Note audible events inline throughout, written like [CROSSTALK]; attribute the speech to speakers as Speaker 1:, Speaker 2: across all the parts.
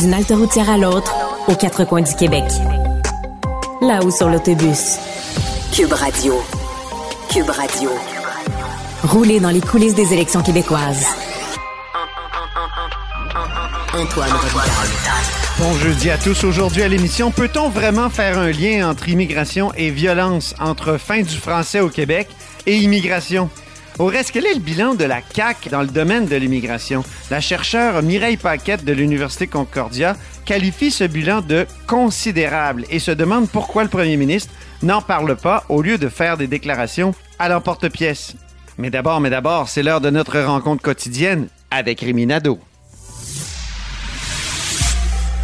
Speaker 1: D'une halte routière à l'autre, aux quatre coins du Québec. Là-haut sur l'autobus.
Speaker 2: Cube Radio. Cube Radio.
Speaker 1: Rouler dans les coulisses des élections québécoises.
Speaker 3: Bon jeudi à tous. Aujourd'hui à l'émission, peut-on vraiment faire un lien entre immigration et violence, entre fin du français au Québec et immigration? Au reste, quel est le bilan de la CAQ dans le domaine de l'immigration? La chercheure Mireille Paquette de l'Université Concordia qualifie ce bilan de considérable et se demande pourquoi le premier ministre n'en parle pas au lieu de faire des déclarations à l'emporte-pièce. Mais d'abord, mais d'abord, c'est l'heure de notre rencontre quotidienne avec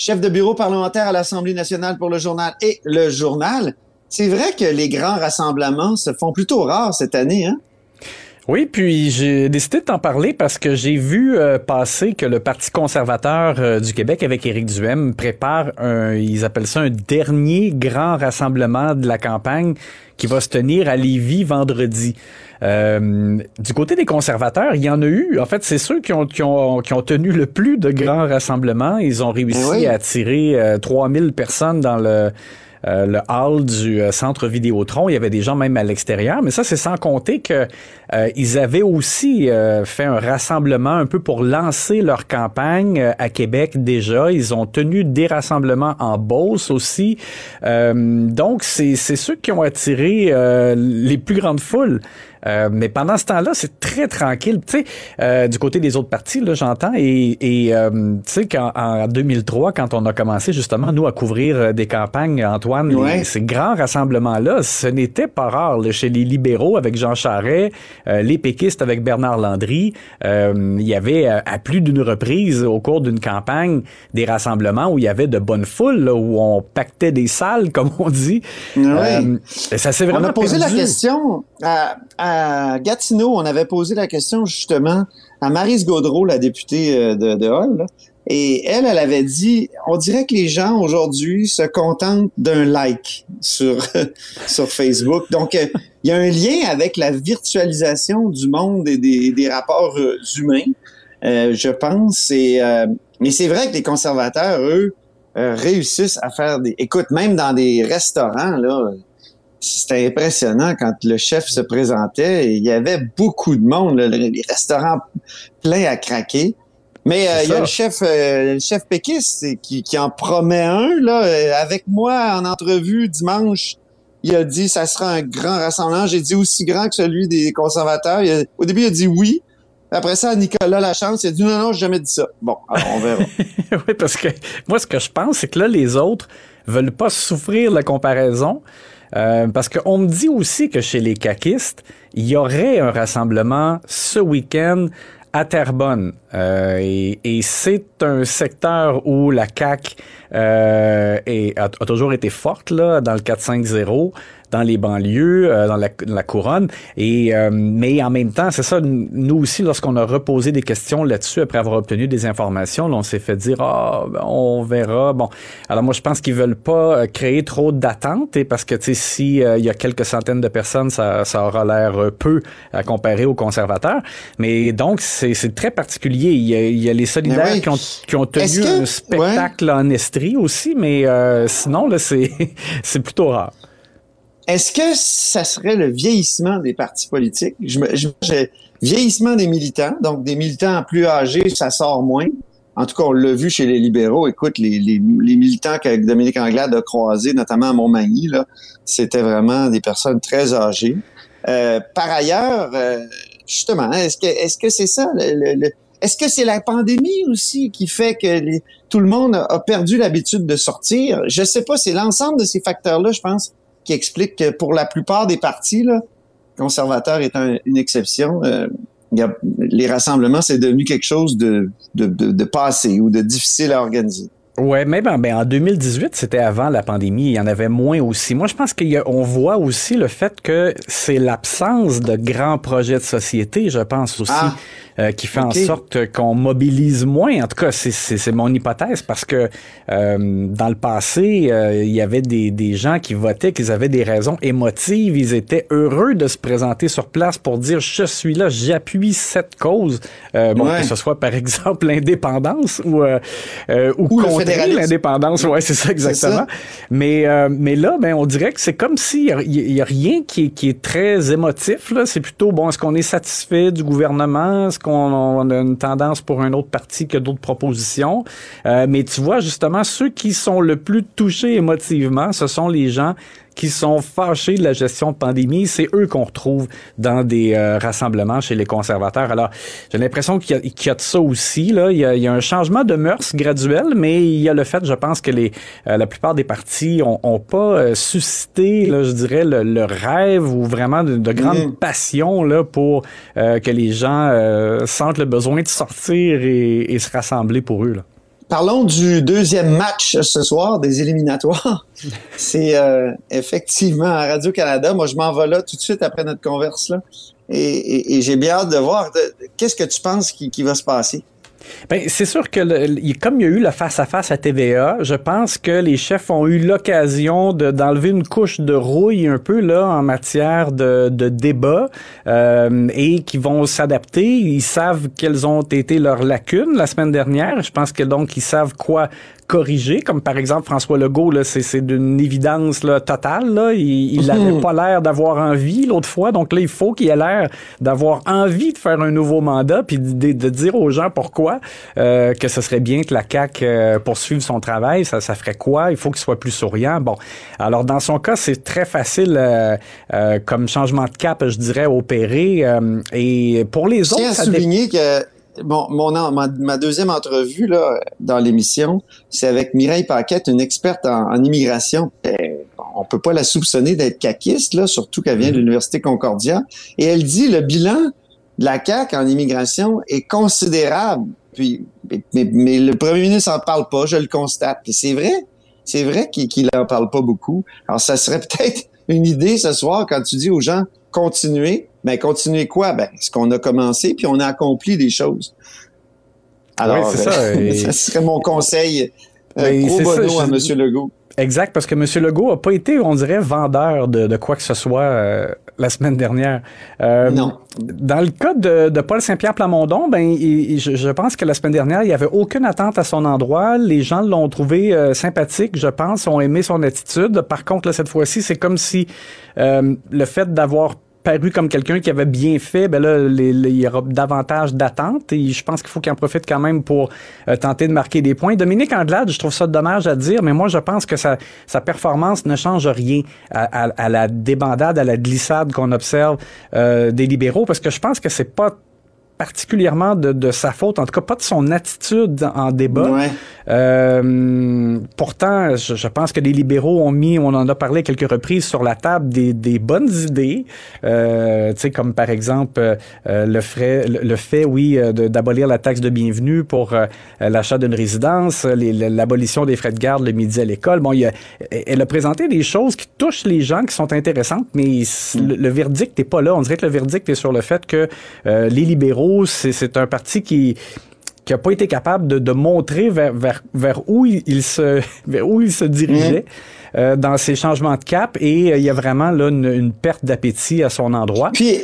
Speaker 3: Chef de bureau parlementaire à l'Assemblée nationale pour le journal et le journal. C'est vrai que les grands rassemblements se font plutôt rares cette année, hein?
Speaker 4: Oui, puis j'ai décidé de t'en parler parce que j'ai vu euh, passer que le Parti conservateur euh, du Québec avec Éric Duhem prépare un, ils appellent ça un dernier grand rassemblement de la campagne qui va se tenir à Lévis vendredi. Euh, du côté des conservateurs, il y en a eu. En fait, c'est ceux qui ont, qui, ont, qui ont tenu le plus de grands rassemblements. Ils ont réussi
Speaker 3: oui.
Speaker 4: à attirer euh, 3000 personnes dans le euh, le hall du euh, centre Vidéotron. Il y avait des gens même à l'extérieur, mais ça, c'est sans compter que euh, ils avaient aussi fait un rassemblement un peu pour lancer leur campagne à Québec déjà. Ils ont tenu des rassemblements en Beauce aussi. Donc, c'est ceux qui ont attiré les plus grandes foules. Euh, mais pendant ce temps-là, c'est très tranquille. Tu sais, euh, du côté des autres partis, là, j'entends. Et, et euh, tu sais, qu'en en 2003, quand on a commencé justement nous à couvrir euh, des campagnes, Antoine,
Speaker 3: Ouais.
Speaker 4: les- ces grands rassemblements-là, ce n'était pas rare là, chez les libéraux avec Jean Charest, euh, les péquistes avec Bernard Landry. Euh, il y avait à plus d'une reprise au cours d'une campagne des rassemblements où il y avait de bonnes foules, là, où on pactait des salles, [LAUGHS] comme on dit.
Speaker 3: Ouais.
Speaker 4: Ça s'est
Speaker 3: On
Speaker 4: vraiment
Speaker 3: a posé la question à, à Gatineau, on avait posé la question justement à Marise Gaudreau, la députée euh, de, de Hall, et elle, elle avait dit, on dirait que les gens aujourd'hui se contentent d'un like sur [LAUGHS] sur Facebook. Donc, euh, il y a un lien avec la virtualisation du monde et des, des rapports euh, humains, je pense. Et, mais c'est vrai que les conservateurs, eux, réussissent à faire des... Écoute, même dans des restaurants, là, c'était impressionnant quand le chef se présentait. Il y avait beaucoup de monde, là, les restaurants pleins à craquer. Mais euh, il y a le chef, euh, le chef péquiste qui, qui en promet un là euh, avec moi en entrevue dimanche. Il a dit ça sera un grand rassemblement. J'ai dit aussi grand que celui des conservateurs. Il a- au début, il a dit oui. Après ça, Nicolas Lachance, il a dit non, non, j'ai jamais dit ça. Bon, alors on verra. [LAUGHS]
Speaker 4: oui, parce que moi, ce que je pense, c'est que là, les autres veulent pas souffrir la comparaison. Euh, parce qu'on me dit aussi que chez les caquistes, il y aurait un rassemblement ce week-end à Terrebonne. Euh, et et c'est un secteur où la CAQ euh, est- a, a toujours été forte là, dans le 4-5-0, dans les banlieues, euh, dans la, la couronne. Et euh, mais en même temps, c'est ça. Nous aussi, lorsqu'on a reposé des questions là-dessus après avoir obtenu des informations, là, on s'est fait dire ah ben, on verra. Bon, alors moi je pense qu'ils veulent pas euh, créer trop d'attentes et parce que tu sais si euh, il y a quelques centaines de personnes, ça, ça aura l'air euh, peu à comparer aux conservateurs. Mais donc c'est très particulier. Il y a, il y a les solidaires
Speaker 3: oui.
Speaker 4: qui ont qui ont tenu
Speaker 3: que-
Speaker 4: un spectacle en Estrie aussi, mais euh, sinon là c'est [LAUGHS] c'est plutôt rare.
Speaker 3: Est-ce que ça serait le vieillissement des partis politiques? Je me, je, je- vieillissement des militants, donc des militants plus âgés, ça sort moins. en tout cas, on l'a vu chez les libéraux. Écoute, les, les, les militants que Dominique Anglade a croisés, notamment à Montmagny, là, c'était vraiment des personnes très âgées. Euh, par ailleurs, euh, justement, est-ce que c'est ça est-ce que c'est la pandémie aussi qui fait que les, tout le monde a perdu l'habitude de sortir? Je sais pas, c'est l'ensemble de ces facteurs-là, je pense, qui explique que pour la plupart des partis, là, conservateurs étant une exception, euh, les rassemblements, c'est devenu quelque chose de, de, de, de passé ou de difficile à organiser.
Speaker 4: Ouais, mais ben, ben, en 2018, c'était avant la pandémie, il y en avait moins aussi. Moi, je pense qu'on voit aussi le fait que c'est l'absence de grands projets de société, je pense aussi. Ah. Euh, qui fait en sorte qu'on mobilise moins. En tout cas, c'est mon hypothèse parce que euh, dans le passé, euh, il y avait des, des gens qui votaient, qu'ils avaient des raisons émotives, ils étaient heureux de se présenter sur place pour dire je suis là, j'appuie cette cause. bon, que ce soit par [LAUGHS] exemple l'indépendance ou ou, ou l'indépendance. Ouais, c'est ça exactement. Mais mais là, ben on dirait que c'est comme s'il y, y, a rien qui, qui est très émotif. Là, c'est plutôt bon. Est-ce qu'on est satisfait du gouvernement? Est-ce qu'on a une tendance pour un autre parti que d'autres propositions? Euh, mais tu vois, justement, ceux qui sont le plus touchés émotivement, ce sont les gens qui sont fâchés de la gestion de pandémie, c'est eux qu'on retrouve dans des euh, rassemblements chez les conservateurs. Alors, j'ai l'impression qu'il y, y, a de ça aussi. Là. Il, y a, il y a un changement de mœurs graduel, mais il y a le fait, je pense, que les, euh, la plupart des partis ont, ont pas euh, suscité, là, je dirais, le, rêve ou vraiment de, de grande passion là, pour que les gens sentent le besoin de sortir et, et se rassembler pour eux. Là.
Speaker 3: Parlons du deuxième match ce soir des éliminatoires. [LAUGHS] C'est euh, effectivement à Radio-Canada. Moi, je m'en vais là tout de suite après notre converse là. Et, j'ai bien hâte de voir. Qu'est-ce que tu penses qui, qui va se passer?
Speaker 4: Ben, c'est sûr que le, comme il y a eu le face-à-face à, TVA, je pense que les chefs ont eu l'occasion d'enlever une couche de rouille un peu là en matière de, de débat euh, et qui vont s'adapter. Ils savent quelles ont été leurs lacunes la semaine dernière. Je pense que donc ils savent quoi corriger, comme par exemple François Legault, là, c'est, c'est d'une évidence là, totale. Là. Il n'avait [LAUGHS] pas l'air d'avoir envie l'autre fois, donc là, il faut qu'il ait l'air d'avoir envie de faire un nouveau mandat, puis de, de dire aux gens pourquoi euh, que ce serait bien que la CAQ euh, poursuive son travail. Ça, ça ferait quoi? Il faut qu'il soit plus souriant. Bon, alors dans son cas, c'est très facile euh, euh comme changement de cap, je dirais, opérer. Euh, et pour les autres...
Speaker 3: ça souligner que bon, mon, ma, deuxième entrevue là, dans l'émission, c'est avec Mireille Paquette, une experte en, immigration. Ben, on peut pas la soupçonner d'être caquiste, là, surtout qu'elle vient de l'Université Concordia. Et elle dit le bilan de la CAQ en immigration est considérable. Puis, mais, mais le premier ministre n'en parle pas, je le constate. Puis c'est vrai, c'est vrai qu'il n'en parle pas beaucoup. Alors, ça serait [LAUGHS] peut-être une idée ce soir quand tu dis aux gens continuer. Ben, continuer quoi? Ben, ce qu'on a commencé, puis on a accompli des choses. Alors, ça, euh, [LAUGHS] ça, serait mon conseil euh, à M. Legault.
Speaker 4: Exact, parce que M. Legault n'a pas été, on dirait, vendeur de, de quoi que ce soit euh, la semaine dernière.
Speaker 3: Euh, non.
Speaker 4: Dans le cas de, de Paul Saint-Pierre Plamondon, ben, je, je, pense que la semaine dernière, il n'y avait aucune attente à son endroit. Les gens l'ont trouvé euh, sympathique, je pense, ont aimé son attitude. Par contre, là, cette fois-ci, c'est comme si euh, le fait d'avoir paru comme quelqu'un qui avait bien fait, ben là, il y aura davantage d'attentes et je pense qu'il faut qu'il en profite quand même pour euh, tenter de marquer des points. Dominique Anglade, je trouve ça dommage à dire, mais moi, je pense que sa, performance ne change rien à la débandade, à la glissade qu'on observe euh, des libéraux, parce que je pense que c'est pas particulièrement de, de, sa faute, en tout cas pas de son attitude en débat.
Speaker 3: Ouais.
Speaker 4: Euh, pourtant, je, je, pense que les libéraux ont mis, on en a parlé quelques reprises sur la table, des, des bonnes idées, euh, tu sais comme par exemple euh, le, frais, le, le, fait, oui, euh, d'abolir la taxe de bienvenue pour euh, l'achat d'une résidence, l'abolition des frais de garde le midi à l'école. Bon, il a, elle a présenté des choses qui touchent les gens, qui sont intéressantes, mais le, le verdict n'est pas là. On dirait que le verdict est sur le fait que les libéraux c'est un parti qui qui n'a pas été capable de, de montrer vers, vers, vers, où il, se [LAUGHS] vers où il se dirigeait mmh. euh, dans ces changements de cap et euh, il y a vraiment là une, une perte d'appétit à son endroit.
Speaker 3: Puis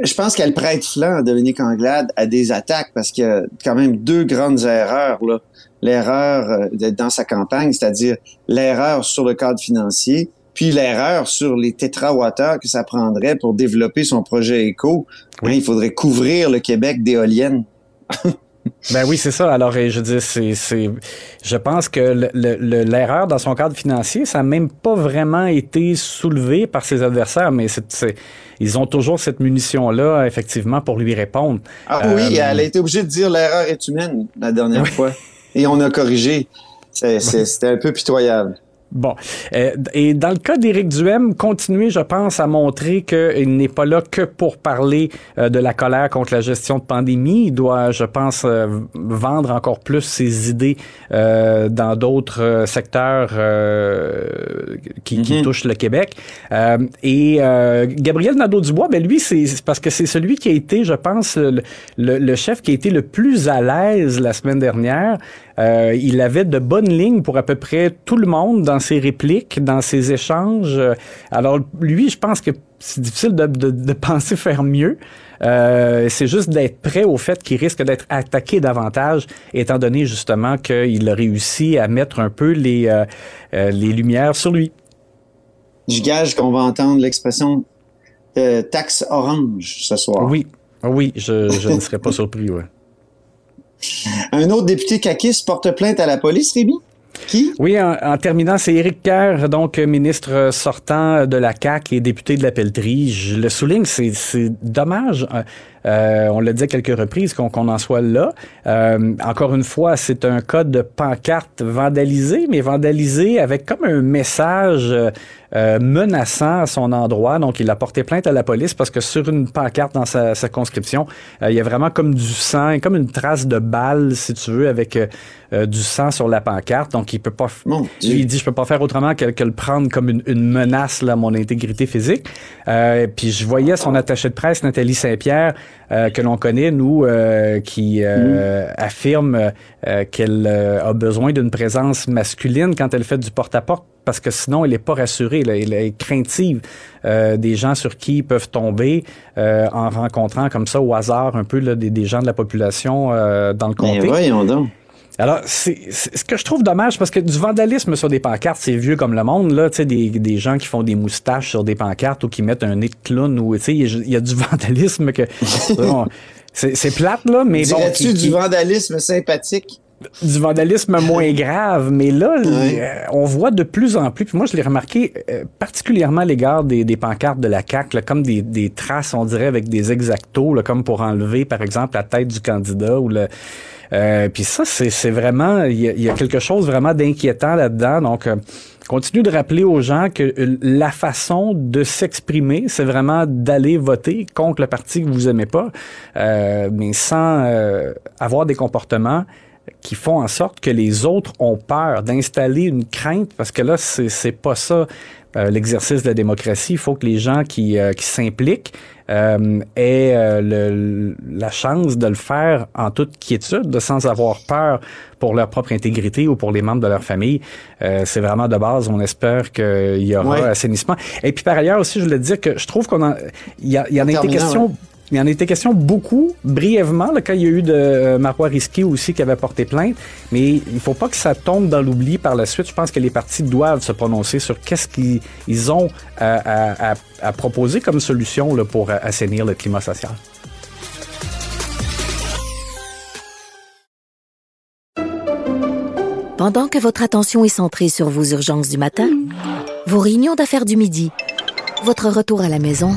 Speaker 3: je pense qu'elle prête flanc à Dominique Anglade à des attaques parce qu'il y a quand même deux grandes erreurs là. L'erreur euh, dans sa campagne, c'est-à-dire l'erreur sur le cadre financier puis l'erreur sur les tétrawatts que ça prendrait pour développer son projet éco, hein, il faudrait couvrir le Québec d'éoliennes. [LAUGHS]
Speaker 4: Ben oui, c'est ça. Alors, je dis, c'est, je pense que l'erreur dans son cadre financier, ça n'a même pas vraiment été soulevé par ses adversaires, mais c'est, ils ont toujours cette munition-là, effectivement, pour lui répondre.
Speaker 5: Ah oui, euh, elle a été obligée de dire l'erreur est humaine la dernière fois. Et on a corrigé. C'était un peu pitoyable.
Speaker 4: Bon. Euh, et dans le cas d'Éric Duhem, continuer, je pense, à montrer qu'il n'est pas là que pour parler euh, de la colère contre la gestion de pandémie. Il doit, je pense, euh, vendre encore plus ses idées dans d'autres secteurs qui, qui, mhm. touchent le Québec. et Gabriel Nadeau-Dubois, ben lui, c'est parce que c'est celui qui a été, je pense, le, le, chef qui a été le plus à l'aise la semaine dernière. Il avait de bonnes lignes pour à peu près tout le monde dans ses répliques, dans ses échanges. Alors lui, je pense que c'est difficile de, [LAUGHS] penser faire mieux. Euh, c'est juste d'être prêt au fait qu'il risque d'être attaqué davantage, étant donné justement qu'il a réussi à mettre un peu les, euh, euh, les lumières sur lui.
Speaker 5: Je gage qu'on va entendre l'expression taxe orange ce soir.
Speaker 4: Oui, oui, je, je ne serais pas [LAUGHS] surpris. Ouais.
Speaker 5: Un autre député caquiste porte plainte à la police, Rémi? Qui?
Speaker 4: Oui, en, terminant, c'est Éric Kerr, donc ministre sortant de la CAQ et député de la Pelletrie. Je le souligne, c'est dommage. Euh, on l'a dit à quelques reprises qu'on en soit là. Euh, encore une fois, c'est un cas de pancarte vandalisée, mais vandalisée avec comme un message euh, menaçant à son endroit. Donc, il a porté plainte à la police parce que sur une pancarte dans sa, sa conscription, il y a vraiment comme du sang, comme une trace de balle, si tu veux, avec du sang sur la pancarte. Donc, il peut pas. il dit, je peux pas faire autrement que, que le prendre comme une, une menace là, à mon intégrité physique. puis, je voyais son attaché de presse, Nathalie Saint-Pierre, euh, que l'on connaît, nous, euh, qui euh, mm. affirme qu'elle a besoin d'une présence masculine quand elle fait du porte-à-porte parce que sinon, elle n'est pas rassurée. Elle est craintive des gens sur qui ils peuvent tomber en rencontrant comme ça au hasard un peu des, gens de la population dans le comté. Mais
Speaker 5: voyons donc.
Speaker 4: Alors, c'est ce que je trouve dommage, parce que du vandalisme sur des pancartes, c'est vieux comme le monde, là, tu sais, des, des gens qui font des moustaches sur des pancartes ou qui mettent un nez de clown, ou, tu sais, il y, a du [LAUGHS] vandalisme que... c'est plate, là, mais bon...
Speaker 5: tu du vandalisme sympathique?
Speaker 4: Du vandalisme moins [LAUGHS] grave, mais là, euh, on voit de plus en plus, puis moi je l'ai remarqué euh, particulièrement à l'égard des, des, pancartes de la CAQ, comme des, des, traces, on dirait, avec des exactos, là, comme pour enlever, par exemple, la tête du candidat ou le euh, puis ça, c'est vraiment, il y, a quelque chose vraiment d'inquiétant là-dedans. Donc, euh, continue de rappeler aux gens que la façon de s'exprimer, c'est vraiment d'aller voter contre le parti que vous aimez pas, euh, mais sans euh, avoir des comportements qui font en sorte que les autres ont peur d'installer une crainte, parce que là, c'est pas ça euh, l'exercice de la démocratie. Il faut que les gens qui, euh, qui s'impliquent euh, aient le, la chance de le faire en toute quiétude, de sans avoir peur pour leur propre intégrité ou pour les membres de leur famille. c'est vraiment de base. On espère qu'il y aura assainissement. Et puis par ailleurs aussi, je voulais dire que je trouve qu'on a, il y, a, y en a été question il en était question beaucoup, brièvement, le quand il y a eu de euh, Marois Risky aussi qui avait porté plainte. Mais il faut pas que ça tombe dans l'oubli par la suite. Je pense que les partis doivent se prononcer sur qu'est-ce qu'ils ont à, proposer comme solution là, pour assainir le climat social.
Speaker 6: Pendant que votre attention est centrée sur vos urgences du matin, vos réunions d'affaires du midi, votre retour à la maison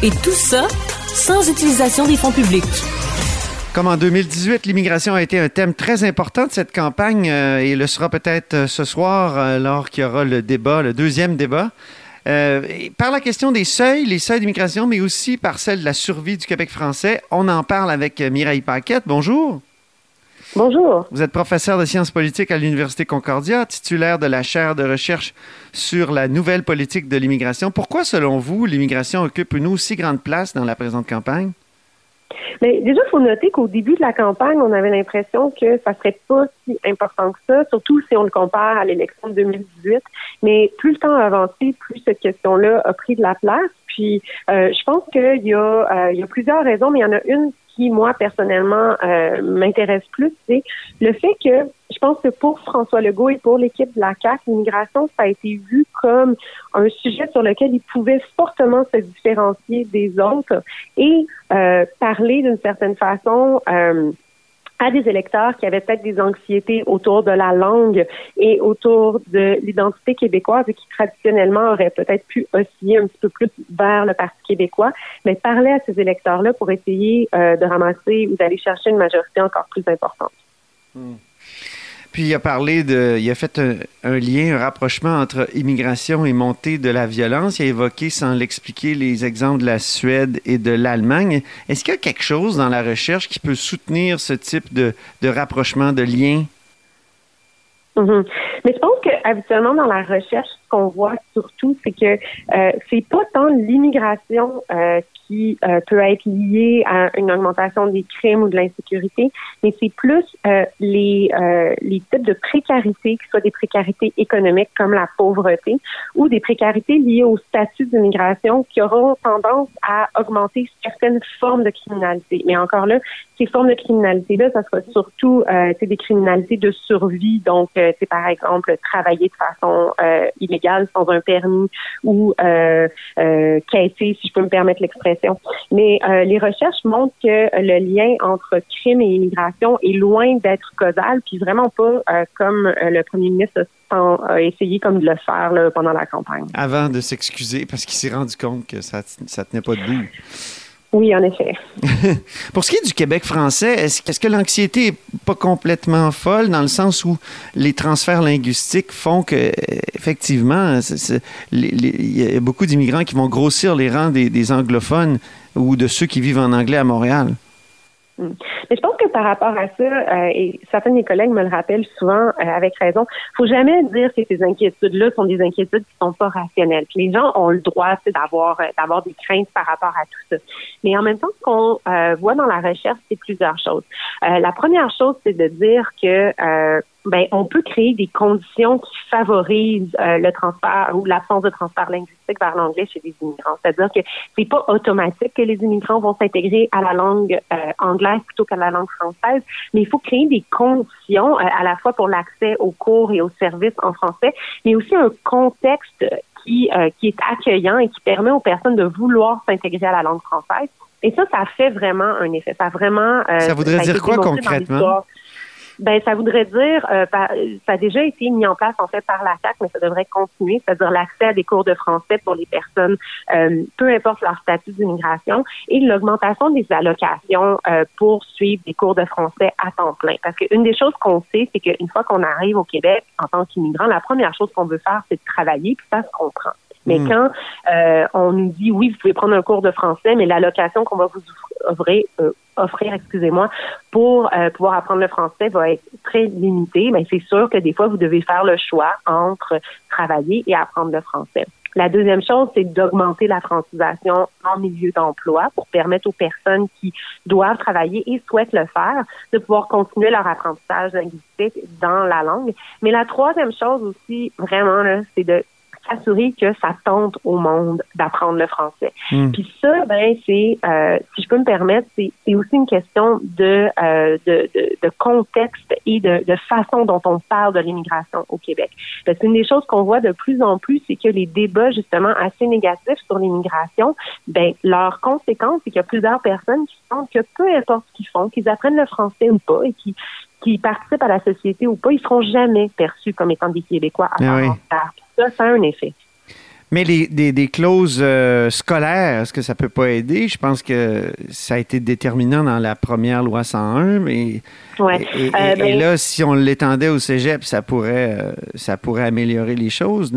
Speaker 1: Et tout ça sans utilisation des fonds publics.
Speaker 3: Comme en 2018, l'immigration a été un thème très important de cette campagne euh, et le sera peut-être euh, ce soir euh, lors qu'il y aura le débat, le deuxième débat. par la question des seuils, les seuils d'immigration, mais aussi par celle de la survie du Québec français, on en parle avec Mireille Paquette. Bonjour.
Speaker 7: Bonjour.
Speaker 3: Vous êtes professeur de sciences politiques à l'Université Concordia, titulaire de la chaire de recherche sur la nouvelle politique de l'immigration. Pourquoi, selon vous, l'immigration occupe une aussi grande place dans la présente campagne?
Speaker 7: Mais déjà, il faut noter qu'au début de la campagne, on avait l'impression que ça serait pas si important que ça, surtout si on le compare à l'élection de 2018. Mais plus le temps a avancé, plus cette question-là a pris de la place. Puis, euh, je pense qu'il y, a, euh, il y a plusieurs raisons, mais il y en a une qui, moi, personnellement, euh, m'intéresse plus, c'est le fait que je pense que pour François Legault et pour l'équipe de la CAC, l'immigration, ça a été vu comme un sujet sur lequel il pouvait fortement se différencier des autres et euh, parler d'une certaine façon euh, à des électeurs qui avaient peut-être des anxiétés autour de la langue et autour de l'identité québécoise et qui traditionnellement auraient peut-être pu osciller un petit peu plus vers le Parti québécois, mais parler à ces électeurs-là pour essayer euh, de ramasser ou d'aller chercher une majorité encore plus importante.
Speaker 3: Hmm. Puis il a parlé de, il a fait un, lien, un rapprochement entre immigration et montée de la violence. Il a évoqué, sans l'expliquer, les exemples de la Suède et de l'Allemagne. Est-ce qu'il y a quelque chose dans la recherche qui peut soutenir ce type de, de rapprochement, de lien?
Speaker 7: Mm-hmm. Mais je pense que habituellement dans la recherche, qu'on voit surtout, c'est que euh, c'est pas tant l'immigration euh, qui euh, peut être lié à une augmentation des crimes ou de l'insécurité, mais c'est plus euh, les, euh, les types de précarité, que ce soit des précarités économiques comme la pauvreté ou des précarités liées au statut d'immigration qui auront tendance à augmenter certaines formes de criminalité. Mais encore là, ces formes de criminalité-là, ça sera surtout euh, des criminalités de survie, donc c'est par exemple travailler de façon illégale sans un permis ou euh, quêter, si je peux me permettre l'expression mais euh, les recherches montrent que le lien entre crime et immigration est loin d'être causal, puis vraiment pas euh, comme euh, le premier ministre a essayé comme de le faire pendant la campagne.
Speaker 3: Avant de s'excuser parce qu'il s'est rendu compte que ça ne tenait pas debout.
Speaker 7: Oui, en effet. [LAUGHS]
Speaker 3: Pour ce qui est du Québec français, est-ce, que l'anxiété n'est pas complètement folle dans le sens où les transferts linguistiques font que, effectivement, il y a beaucoup d'immigrants qui vont grossir les rangs des anglophones ou de ceux qui vivent en anglais à Montréal?
Speaker 7: Hmm. Mais je pense que par rapport à ça, euh, et certains de mes collègues me le rappellent souvent euh, avec raison, faut jamais dire que ces inquiétudes-là sont des inquiétudes qui sont pas rationnelles. les gens ont le droit d'avoir euh, d'avoir des craintes par rapport à tout ça. Mais en même temps, ce qu'on voit dans la recherche, c'est plusieurs choses. la première chose, c'est de dire que ben, on peut créer des conditions qui favorisent euh, le transfert ou l'absence de transfert linguistique vers l'anglais chez les immigrants. C'est-à-dire que c'est pas automatique que les immigrants vont s'intégrer à la langue euh, anglaise plutôt qu'à la langue française, mais il faut créer des conditions euh, à la fois pour l'accès aux cours et aux services en français, mais aussi un contexte qui, qui est accueillant et qui permet aux personnes de vouloir s'intégrer à la langue française. Et ça, ça fait vraiment un effet. Ça vraiment.
Speaker 3: ça voudrait dire quoi concrètement?
Speaker 7: Ben, ça voudrait dire, euh, ça a déjà été mis en place en fait par la CAC, mais ça devrait continuer, c'est-à-dire l'accès à des cours de français pour les personnes, euh, peu importe leur statut d'immigration, et l'augmentation des allocations euh, pour suivre des cours de français à temps plein. Parce qu'une des choses qu'on sait, c'est qu'une fois qu'on arrive au Québec en tant qu'immigrant, la première chose qu'on veut faire, c'est de travailler, puis ça se comprend. Mais hmm. quand euh, on nous dit oui, vous pouvez prendre un cours de français, mais l'allocation qu'on va vous offrir, euh, offrir, excusez-moi, pour euh, pouvoir apprendre le français va être très limitée, mais c'est sûr que des fois, vous devez faire le choix entre travailler et apprendre le français. La deuxième chose, c'est d'augmenter la francisation en milieu d'emploi pour permettre aux personnes qui doivent travailler et souhaitent le faire de pouvoir continuer leur apprentissage linguistique dans la langue. Mais la troisième chose aussi, vraiment, c'est de s'assurer que ça tente au monde d'apprendre le français. Hmm. Puis ça, ben c'est, euh, si je peux me permettre, c'est, aussi une question de, euh, de, de, de, contexte et de, de, façon dont on parle de l'immigration au Québec. Parce qu'une des choses qu'on voit de plus en plus, c'est que les débats justement assez négatifs sur l'immigration, ben leur conséquence, c'est qu'il y a plusieurs personnes qui sentent que peu importe ce qu'ils font, qu'ils apprennent le français ou pas, et qui qui participent à la société ou pas, ils seront jamais perçus comme étant des Québécois à ah part ça, ça a un effet.
Speaker 3: Mais les, des, clauses euh, scolaires, est-ce que ça peut pas aider? Je pense que ça a été déterminant dans la première loi 101, mais
Speaker 7: ouais.
Speaker 3: et, euh, ben là, si on l'étendait au cégep, ça pourrait, euh, ça pourrait améliorer les choses.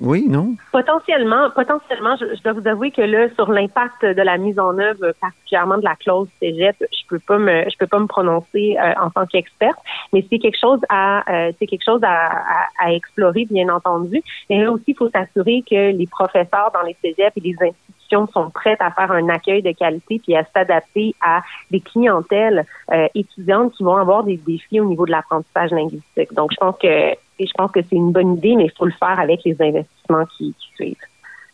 Speaker 3: Oui, non?
Speaker 7: Potentiellement, potentiellement, je, dois vous avouer que là, sur l'impact de la mise en œuvre, particulièrement de la clause cégep, je peux pas me, je peux pas me prononcer euh, en tant qu'experte, mais c'est quelque chose à, euh, c'est quelque chose à, explorer, bien entendu. Et là aussi, il faut s'assurer que les professeurs dans les cégeps et les instituts sont prêtes à faire un accueil de qualité puis à s'adapter à des clientèles euh, étudiantes qui vont avoir des défis au niveau de l'apprentissage linguistique. Donc, je pense que je pense que c'est une bonne idée, mais il faut le faire avec les investissements qui, qui suivent.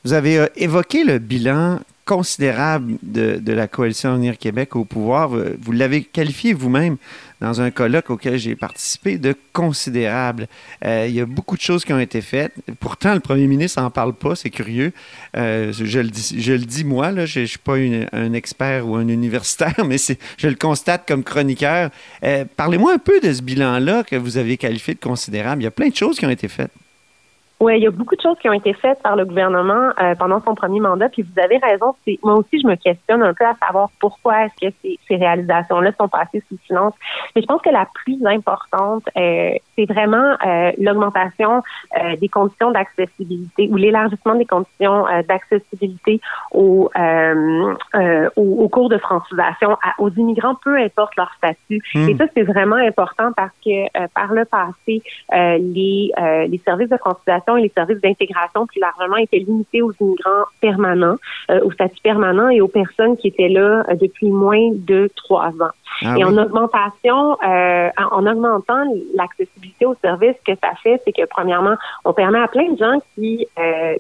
Speaker 3: Vous avez euh, évoqué le bilan considérable de, de la coalition Unir Québec au pouvoir. Vous l'avez qualifié vous-même dans un colloque auquel j'ai participé de considérable. Euh, il y a beaucoup de choses qui ont été faites. Pourtant, le premier ministre n'en parle pas, c'est curieux. Euh, je, le dis, je le dis moi, là, je ne suis pas un expert ou un universitaire, [LAUGHS] mais je le constate comme chroniqueur. Euh, Parlez-moi un peu de ce bilan-là que vous avez qualifié de considérable. Il y a plein de choses qui ont été faites.
Speaker 7: Oui, il y a beaucoup de choses qui ont été faites par le gouvernement euh, pendant son premier mandat. Puis vous avez raison, c'est moi aussi je me questionne un peu à savoir pourquoi est-ce que ces, ces réalisations-là sont passées sous silence. Mais je pense que la plus importante, euh, c'est vraiment euh, l'augmentation euh, des conditions d'accessibilité ou l'élargissement des conditions euh, d'accessibilité aux, aux, aux, cours de francisation aux immigrants, peu importe leur statut. Hmm. Et ça, c'est vraiment important parce que par le passé, les, les services de francisation et les services d'intégration plus largement étaient limités aux immigrants permanents, euh, au statut permanent et aux personnes qui étaient là euh, depuis moins de trois ans. Ah et en augmentation, euh, en augmentant l'accessibilité aux services, ce que ça fait, c'est que premièrement, on permet à plein de gens qui euh,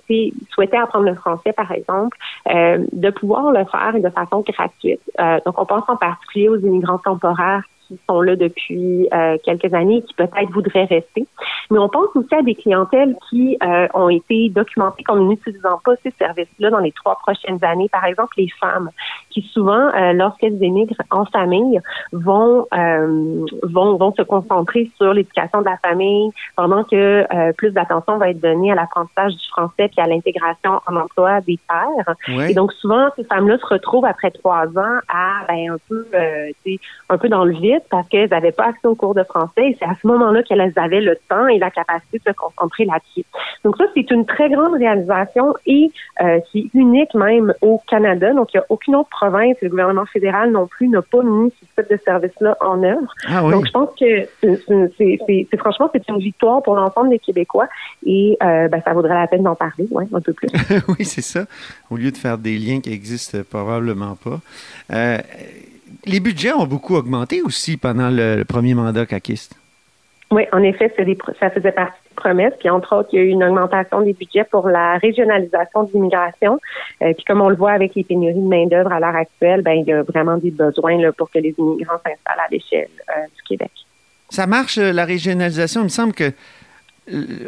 Speaker 7: souhaitaient apprendre le français, par exemple, euh, de pouvoir le faire de façon gratuite. Euh, donc, on pense en particulier aux immigrants temporaires qui sont là depuis euh, quelques années et qui peut-être voudraient rester. Mais on pense aussi à des clientèles qui euh, ont été documentées comme n'utilisant pas ces services-là dans les trois prochaines années. Par exemple, les femmes qui souvent, euh, lorsqu'elles émigrent en famille, vont, vont, vont se concentrer sur l'éducation de la famille pendant que plus d'attention va être donnée à l'apprentissage du français puis à l'intégration en emploi des pères. Et donc souvent, ces femmes-là se retrouvent après trois ans à ben, un peu, un peu dans le vide parce qu'elles n'avaient pas accès aux cours de français et c'est à ce moment-là qu'elles avaient le temps et la capacité de se concentrer là-dessus. Donc ça, c'est une très grande réalisation et euh, c'est unique même au Canada. Donc il n'y a aucune autre province, le gouvernement fédéral non plus n'a pas mis ce type de service-là en œuvre. Ah Donc je pense que c'est franchement c'est une victoire pour l'ensemble des Québécois et euh, ben, ça vaudrait la peine d'en parler, ouais, un peu plus. [LAUGHS]
Speaker 3: oui, c'est ça. Au lieu de faire des liens qui existent probablement pas. Euh, les budgets ont beaucoup augmenté aussi pendant le, premier mandat caquiste.
Speaker 7: Oui, en effet, ça faisait partie des promesses. Puis, entre autres, il y a eu une augmentation des budgets pour la régionalisation de l'immigration. Euh, puis, comme on le voit avec les pénuries de main-d'œuvre à l'heure actuelle, ben, il y a vraiment des besoins là, pour que les immigrants s'installent à l'échelle euh, du Québec.
Speaker 3: Ça marche, euh, la régionalisation? Il me semble que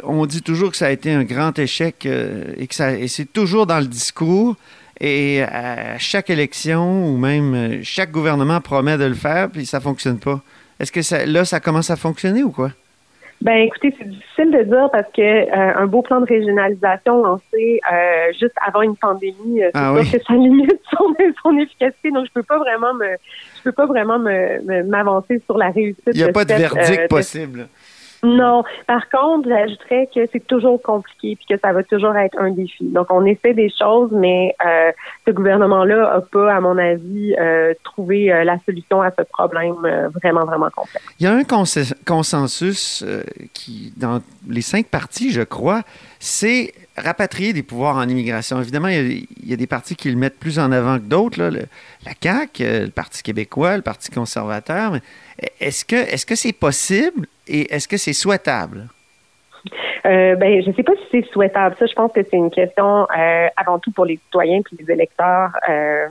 Speaker 3: on dit toujours que ça a été un grand échec et que ça, et c'est toujours dans le discours. Et à chaque élection ou même euh, chaque gouvernement promet de le faire, puis ça fonctionne pas. Est-ce que ça, là, ça commence à fonctionner ou quoi?
Speaker 7: Ben, écoutez, c'est difficile de dire parce que euh, un beau plan de régionalisation lancé euh, juste avant une pandémie, c'est ah que ça limite [LAUGHS] son, son, efficacité. Donc, je peux pas vraiment me, je peux pas vraiment me m'avancer sur la réussite.
Speaker 3: Il n'y a pas de verdict possible.
Speaker 7: Non. Par contre, j'ajouterais que c'est toujours compliqué puis que ça va toujours être un défi. Donc, on essaie des choses, mais euh, ce gouvernement-là n'a pas, à mon avis, euh, trouvé euh, la solution à ce problème vraiment, vraiment complexe.
Speaker 3: Il y a un consensus qui, dans les cinq partis, je crois, c'est rapatrier des pouvoirs en immigration. Évidemment, il y, a, des partis qui le mettent plus en avant que d'autres, la CAQ, le Parti québécois, le Parti conservateur. Est-ce que est-ce que c'est possible et est-ce que c'est souhaitable?
Speaker 7: Euh, ben, je ne sais pas si c'est souhaitable. Ça, je pense que c'est une question euh, avant tout pour les citoyens puis les électeurs. Euh,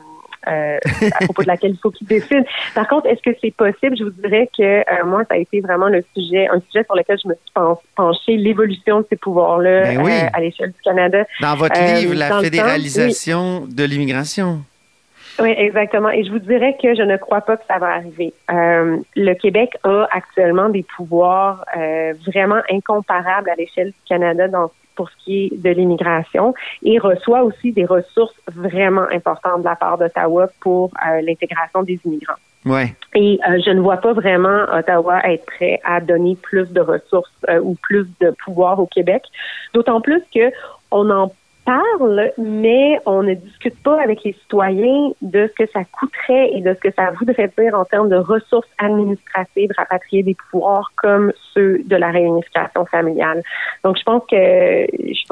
Speaker 7: [LAUGHS] à propos de laquelle il faut qu'ils décident. Par contre, est-ce que c'est possible? Je vous dirais que moi, ça a été vraiment le sujet, un sujet sur lequel je me suis penchée, l'évolution de ces pouvoirs-là ben à l'échelle du Canada.
Speaker 3: Dans votre livre, La fédéralisation de l'immigration.
Speaker 7: Oui, exactement. Et je vous dirais que je ne crois pas que ça va arriver. Euh, le Québec a actuellement des pouvoirs euh, vraiment incomparables à l'échelle du Canada dans, pour ce qui est de l'immigration et reçoit aussi des ressources vraiment importantes de la part d'Ottawa pour euh, l'intégration des immigrants.
Speaker 3: Ouais.
Speaker 7: Et euh, je ne vois pas vraiment Ottawa être prêt à donner plus de ressources euh, ou plus de pouvoir au Québec. D'autant plus que on en parle, mais on ne discute pas avec les citoyens de ce que ça coûterait et de ce que ça voudrait dire en termes de ressources administratives rapatrier des pouvoirs comme ceux de la réunification familiale. Donc, je pense que...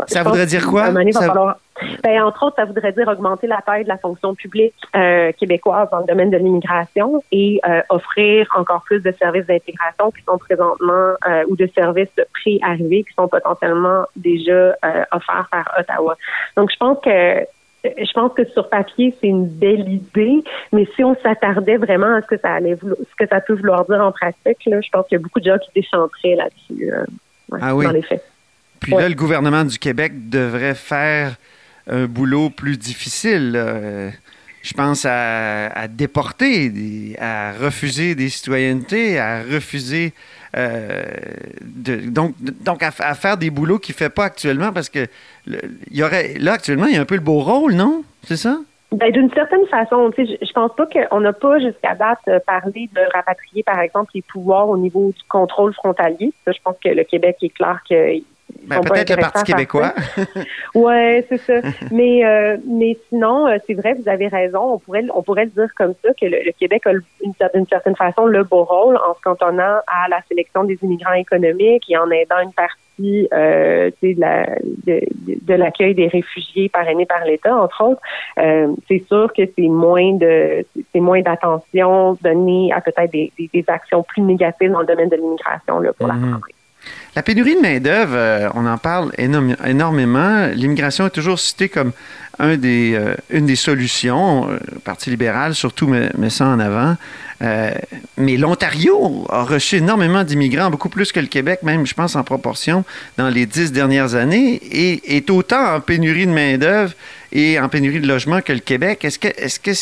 Speaker 3: ça voudrait dire quoi?
Speaker 7: Ben, entre autres, ça voudrait dire augmenter la taille de la fonction publique euh, québécoise dans le domaine de l'immigration et euh, offrir encore plus de services d'intégration qui sont présentement euh, ou de services pré-arrivés qui sont potentiellement déjà offerts par Ottawa. Donc, je pense que je pense que sur papier, c'est une belle idée, mais si on s'attardait vraiment à ce que ça allait ce que ça peut vouloir dire en pratique, là, je pense qu'il y a beaucoup de gens qui déchanteraient là-dessus, ah oui. dans les faits.
Speaker 3: Puis là, le gouvernement du Québec devrait faire un boulot plus difficile. Je pense à, déporter, à refuser des citoyennetés, à refuser euh, donc, donc à, faire des boulots qu'il ne fait pas actuellement parce que il y aurait là actuellement il y a un peu le beau rôle, non? C'est ça?
Speaker 7: Ben, d'une certaine façon, je, pense pas qu'on n'a pas jusqu'à date euh, parlé de rapatrier, par exemple, les pouvoirs au niveau du contrôle frontalier. je pense que le Québec est clair que
Speaker 3: ben, peut-être le Parti québécois. [LAUGHS]
Speaker 7: oui, c'est ça. [LAUGHS] mais, euh, mais sinon, euh, c'est vrai, vous avez raison. On pourrait, on pourrait le dire comme ça, que le, Québec a d'une certaine façon le beau rôle en se cantonnant à la sélection des immigrants économiques et en aidant une partie euh, de, la, de, l'accueil des réfugiés parrainés par l'État, entre autres. Euh, c'est sûr que c'est moins de c'est moins d'attention donnée à peut-être des, des, actions plus négatives dans le domaine de l'immigration pour la. France.
Speaker 3: La pénurie de main-d'œuvre, euh, on en parle énormément. L'immigration est toujours citée comme euh, une des solutions. Le euh, Parti libéral, surtout, met, ça en avant. mais l'Ontario a reçu énormément d'immigrants, beaucoup plus que le Québec, même, je pense, en proportion, dans les dix dernières années, et est autant en pénurie de main-d'œuvre et en pénurie de logement que le Québec. Est-ce que est-ce que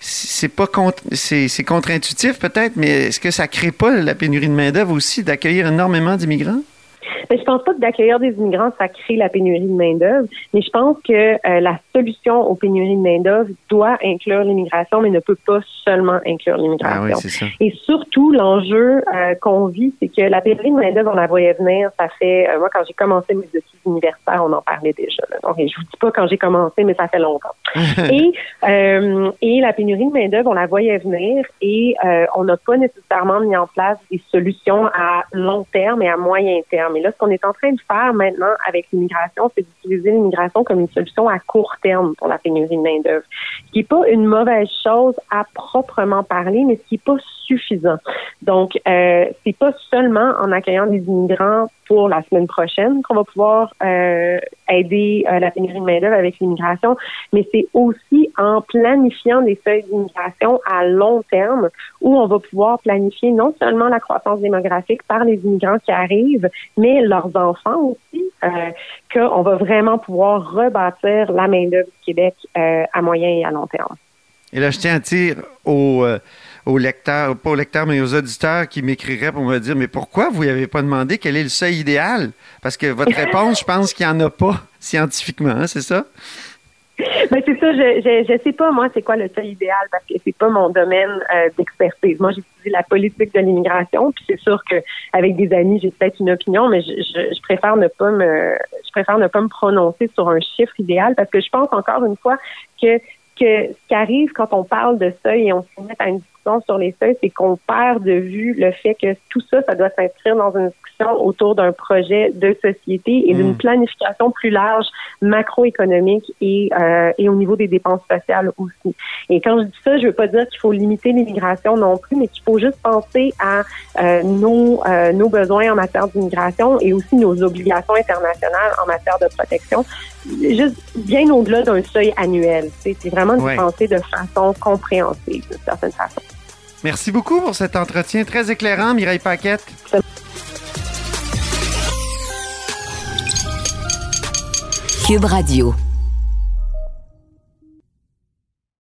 Speaker 3: c'est pas c'est contre-intuitif peut-être, mais est-ce que ça crée pas la pénurie de main-d'œuvre aussi d'accueillir énormément d'immigrants?
Speaker 7: Mais je pense pas que d'accueillir des immigrants, ça crée la pénurie de main-d'œuvre, mais je pense que euh, la solution aux pénuries de main-d'œuvre doit inclure l'immigration, mais ne peut pas seulement inclure l'immigration.
Speaker 3: Ah
Speaker 7: Et surtout, l'enjeu euh, qu'on vit, c'est que la pénurie de main-d'œuvre, on la voyait venir, ça fait, euh, moi, quand j'ai commencé mes études universitaires, on en parlait déjà. Donc, je vous dis pas quand j'ai commencé, mais ça fait longtemps. [LAUGHS] et, et la pénurie de main-d'œuvre, on la voyait venir et on n'a pas nécessairement mis en place des solutions à long terme et à moyen terme. Et là, ce qu'on est en train de faire maintenant avec l'immigration, c'est d'utiliser l'immigration comme une solution à court terme pour la pénurie de main-d'œuvre. Ce qui n'est pas une mauvaise chose à proprement parler, mais ce qui n'est pas suffisant. Donc, euh, c'est pas seulement en accueillant des immigrants pour la semaine prochaine qu'on va pouvoir euh, aider euh, la pénurie de main-d'œuvre avec l'immigration, mais c'est aussi en planifiant des seuils d'immigration à long terme où on va pouvoir planifier non seulement la croissance démographique par les immigrants qui arrivent, mais leurs enfants aussi, euh, qu'on va vraiment pouvoir rebâtir la main-d'œuvre du Québec euh, à moyen et à long terme.
Speaker 3: Et là, je tiens à dire aux aux lecteurs, pas aux lecteurs, mais aux auditeurs qui m'écriraient pour me dire Mais pourquoi vous n'avez pas demandé quel est le seuil idéal? Parce que votre [LAUGHS] réponse, je pense qu'il n'y en a pas [LAUGHS] scientifiquement, hein, c'est ça? [LAUGHS]
Speaker 7: Ben c'est ça, je, ne sais pas moi c'est quoi le seuil idéal parce que c'est pas mon domaine euh, d'expertise. Moi j'étudie la politique de l'immigration puis c'est sûr que avec des amis j'ai peut-être une opinion mais je, je, préfère ne pas me je préfère ne pas me prononcer sur un chiffre idéal parce que je pense encore une fois que que ce qui arrive quand on parle de seuil et on se met à une sur les seuils, c'est qu'on perd de vue le fait que tout ça, ça doit s'inscrire dans une discussion autour d'un projet de société et d'une hmm. planification plus large macroéconomique et, euh, et au niveau des dépenses sociales aussi. Et quand je dis ça, je veux pas dire qu'il faut limiter l'immigration non plus, mais qu'il faut juste penser à euh, nos, euh, nos besoins en matière d'immigration et aussi nos obligations internationales en matière de protection, juste bien au-delà d'un seuil annuel. C'est vraiment de penser de façon compréhensible, d'une certaine façon.
Speaker 3: Merci beaucoup pour cet entretien très éclairant, Mireille Paquette.
Speaker 2: Cube Radio.